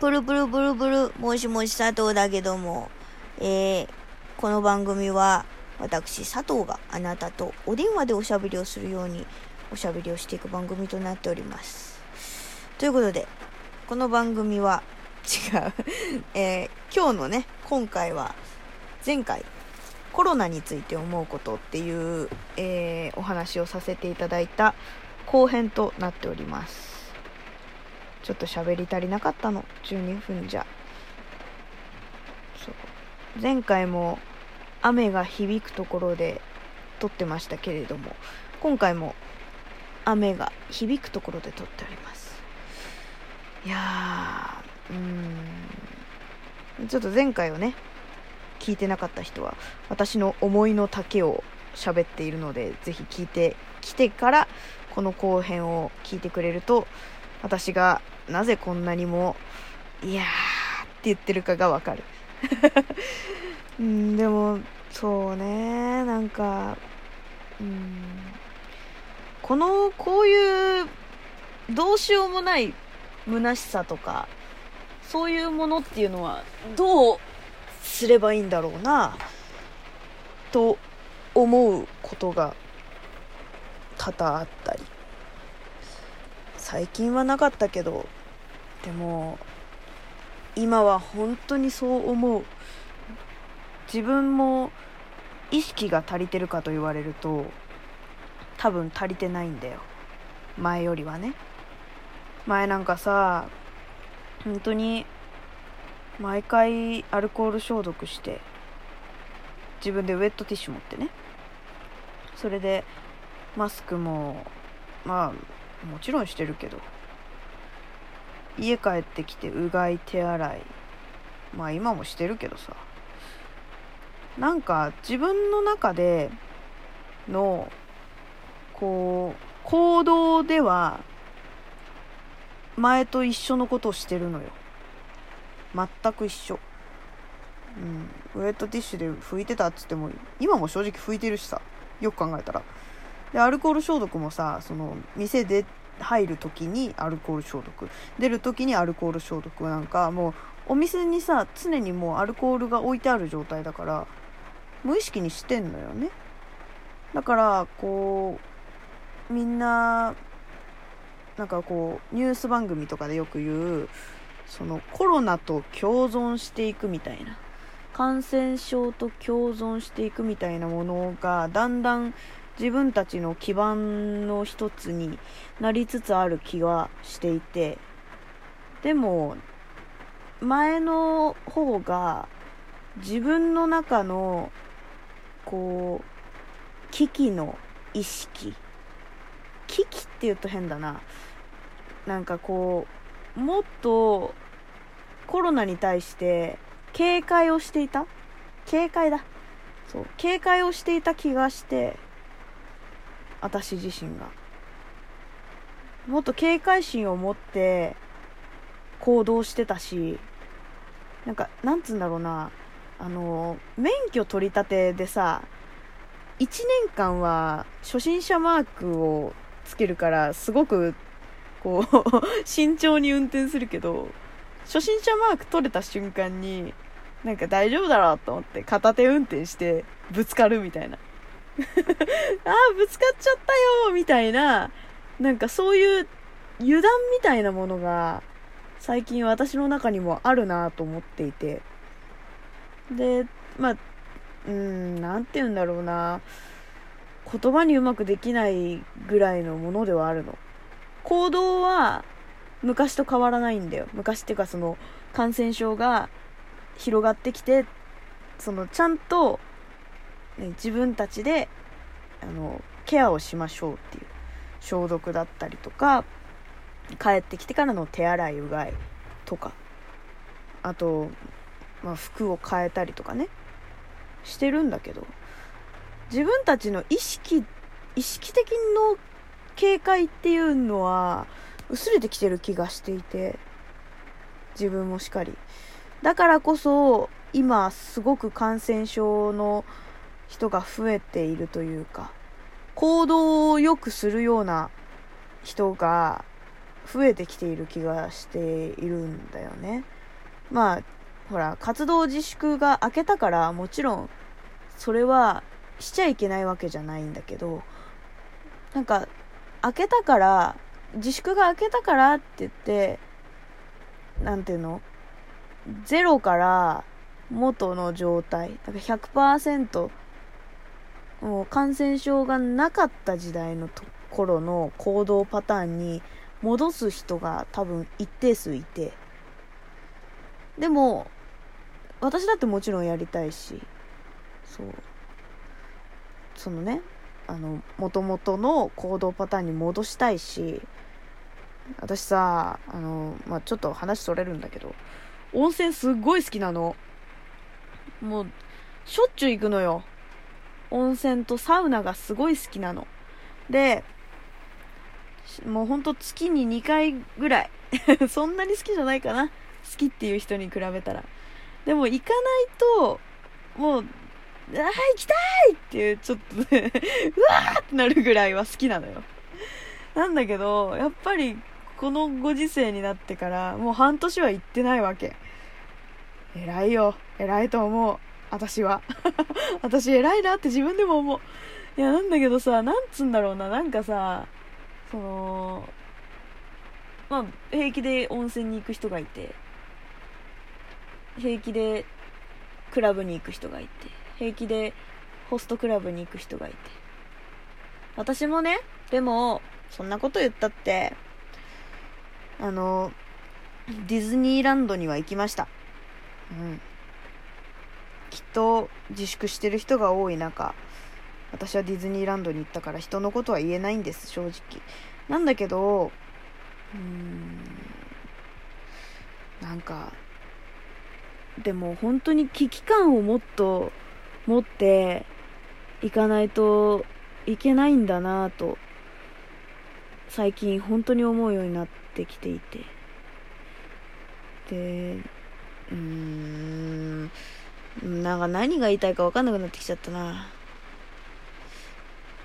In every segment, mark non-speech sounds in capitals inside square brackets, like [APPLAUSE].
プルプルプルプル、もしもし佐藤だけども、えー、この番組は、私、佐藤があなたとお電話でおしゃべりをするように、おしゃべりをしていく番組となっております。ということで、この番組は、[LAUGHS] 違う、えー今日のね、今回は、前回、コロナについて思うことっていう、えーお話をさせていただいた後編となっております。ちょっと喋り足りなかったの、12分じゃ。そう。前回も雨が響くところで撮ってましたけれども、今回も雨が響くところで撮っております。いやー、うーん。ちょっと前回をね、聞いてなかった人は、私の思いの丈を喋っているので、ぜひ聞いてきてから、この後編を聞いてくれると、私がなぜこんなにも、いやーって言ってるかがわかる。[LAUGHS] うん、でも、そうね、なんか、うん、この、こういう、どうしようもない虚しさとか、そういうものっていうのは、どうすればいいんだろうな、と思うことが多々あったり。最近はなかったけどでも今は本当にそう思う。自分も意識が足りてるかと言われると多分足りてないんだよ。前よりはね。前なんかさ本当に毎回アルコール消毒して自分でウェットティッシュ持ってね。それでマスクもまあもちろんしてるけど。家帰ってきてうがい手洗い。まあ今もしてるけどさ。なんか自分の中でのこう行動では前と一緒のことをしてるのよ。全く一緒。うん。ウェットティッシュで拭いてたっつっても今も正直拭いてるしさ。よく考えたら。でアルコール消毒もさその店で入る時にアルコール消毒。出る時にアルコール消毒なんかもうお店にさ常にもうアルコールが置いてある状態だから無意識にしてんのよね。だからこうみんななんかこうニュース番組とかでよく言うそのコロナと共存していくみたいな感染症と共存していくみたいなものがだんだん自分たちの基盤の一つになりつつある気がしていてでも前の方が自分の中のこう危機の意識。危機って言うと変だな。なんかこうもっとコロナに対して警戒をしていた？警戒だ。そう警戒をしていた気がして私自身が。もっと警戒心を持って行動してたしなんかなんつうんだろうな。あの免許取り立てでさ1年間は初心者マークをつけるからすごくこう [LAUGHS] 慎重に運転するけど初心者マーク取れた瞬間になんか大丈夫だろうと思って片手運転してぶつかるみたいな。[LAUGHS] あーぶつかっちゃったよみたいな。なんかそういう油断みたいなものが最近私の中にもあるなと思っていて。でまあうーんなんて言うんだろうな。言葉にうまくできないぐらいのものではあるの。行動は昔と変わらないんだよ。昔っていうかその感染症が広がってきてそのちゃんと、ね、自分たちであのケアをしましょうっていう消毒だったりとか帰ってきてからの手洗いうがいとかあと、まあ、服を変えたりとかねしてるんだけど自分たちの意識意識的の警戒っていうのは薄れてきてる気がしていて自分もしっかり。だからこそ今すごく感染症の人が増えているというか行動を良くするような人が増えてきている気がしているんだよね。まあほら活動自粛が明けたからもちろんそれはしちゃいけないわけじゃないんだけどなんか開けたから自粛が明けたからって言ってなんていうの？ゼロから元の状態。だから100%もう感染症がなかった時代のところの行動パターンに戻す人が多分一定数いて。でも私だってもちろんやりたいし。そう。そのねあの元々の行動パターンに戻したいし。私さあの、まあ、ちょっと話それるんだけど。温泉すっごい好きなの。もうしょっちゅう行くのよ。温泉とサウナがすごい好きなの。でもうほんと月に2回ぐらい。[LAUGHS] そんなに好きじゃないかな。好きっていう人に比べたら。でも行かないともうああ行きたい！っていうちょっとね [LAUGHS] うわーってなるぐらいは好きなのよ。なんだけどやっぱりこのご時世になってからもう半年は行ってないわけ。偉いよ。偉いと思う。私は。[LAUGHS] 私偉いなって自分でも思う。いやなんだけどさなんつうんだろうな。なんかさそのまあ平気で温泉に行く人がいて平気でクラブに行く人がいて平気でホストクラブに行く人がいて。私もねでもそんなこと言ったってあのディズニーランドには行きました。うん。きっと自粛してる人が多い中私はディズニーランドに行ったから人のことは言えないんです正直。なんだけどうーんなんかでも本当に危機感をもっと持っていかないといけないんだなぁと最近本当に思うようになってきていて。でうーんなんか何が言いたいか分かんなくなってきちゃったな。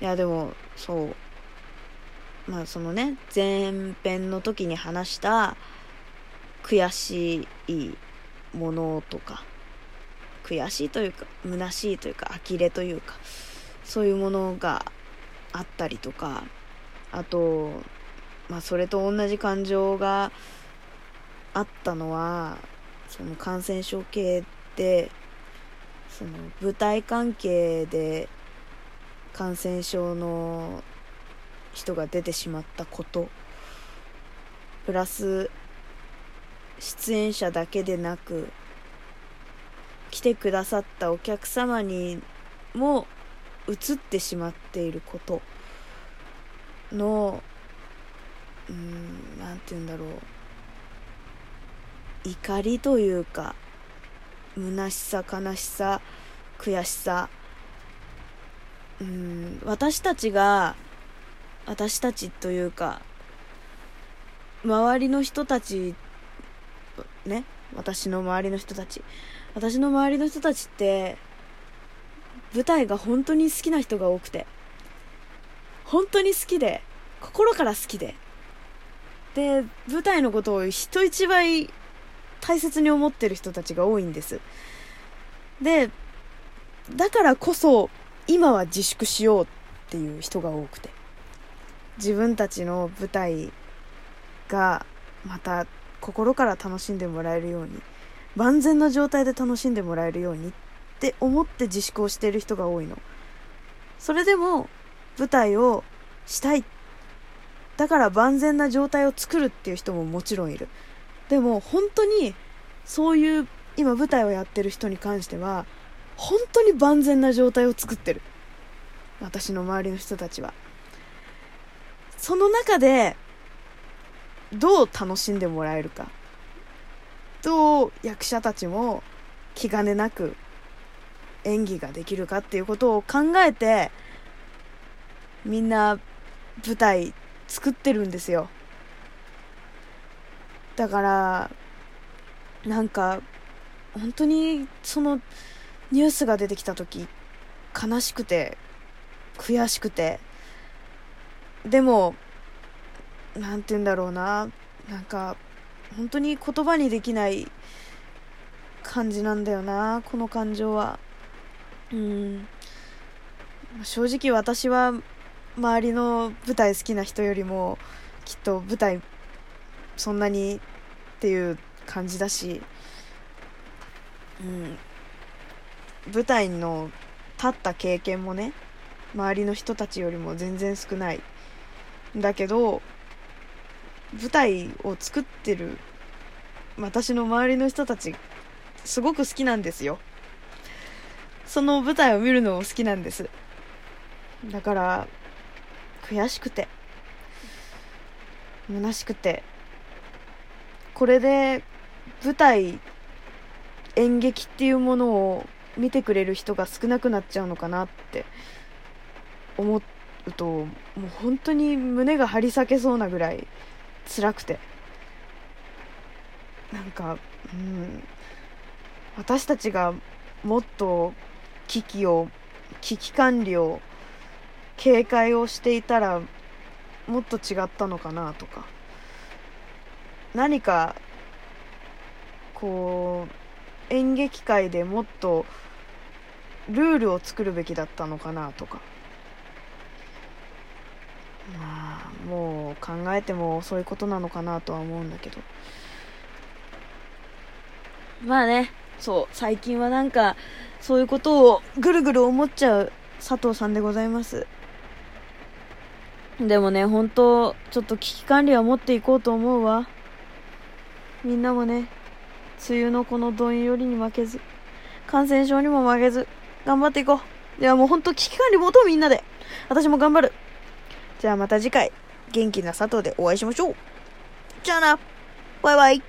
いやでもそう。まあそのね前編の時に話した悔しいものとか悔しいというか虚しいというか呆れというかそういうものがあったりとかあとまあそれと同じ感情があったのはその感染症系でその舞台関係で感染症の人が出てしまったこと。プラス出演者だけでなく来てくださったお客様にも映ってしまっていることのうん何て言うんだろう。怒りというか虚しさ悲しさ悔しさ。うん私たちが私たちというか周りの人たちね私の周りの人たち。私の周りの人たちって舞台が本当に好きな人が多くて本当に好きで心から好きで。で舞台のことを人一倍大切に思ってる人たちが多いんです。でだからこそ今は自粛しようっていう人が多くて。自分たちの舞台がまた心から楽しんでもらえるように万全な状態で楽しんでもらえるようにって思って自粛をしている人が多いの。それでも舞台をしたい。だから万全な状態を作るっていう人ももちろんいる。でも本当にそういう今舞台をやってる人に関しては本当に万全な状態を作ってる。私の周りの人たちは。その中でどう楽しんでもらえるか。どう役者たちも気兼ねなく演技ができるかっていうことを考えてみんな舞台作ってるんですよ。だからなんか本当にそのニュースが出てきた時悲しくて悔しくてでもなんて言うんだろうな。なんか本当に言葉にできない感じなんだよなこの感情は。うん。正直私は周りの舞台好きな人よりもきっと舞台そんなにっていう感じだし、うん、舞台の立った経験もね周りの人たちよりも全然少ないだけど舞台を作ってる私の周りの人たちすごく好きなんですよ。その舞台を見るのも好きなんです。だから悔しくて虚しくてこれで舞台演劇っていうものを見てくれる人が少なくなっちゃうのかなって思うともう本当に胸が張り裂けそうなぐらい辛くて。なんかうん私たちがもっと危機を危機管理を警戒をしていたらもっと違ったのかなとか。何かこう演劇界でもっとルールを作るべきだったのかなとか。まあもう考えてもそういうことなのかなとは思うんだけど。まあね。そう。最近はなんかそういうことをぐるぐる思っちゃう佐藤さんでございます。でもね本当ちょっと危機管理は持っていこうと思うわ。みんなもね梅雨のこのどんよりに負けず感染症にも負けず頑張っていこう。ではもうほんと危機管理持とみんなで私も頑張る。じゃあまた次回元気な佐藤でお会いしましょう。じゃあな。バイバイ。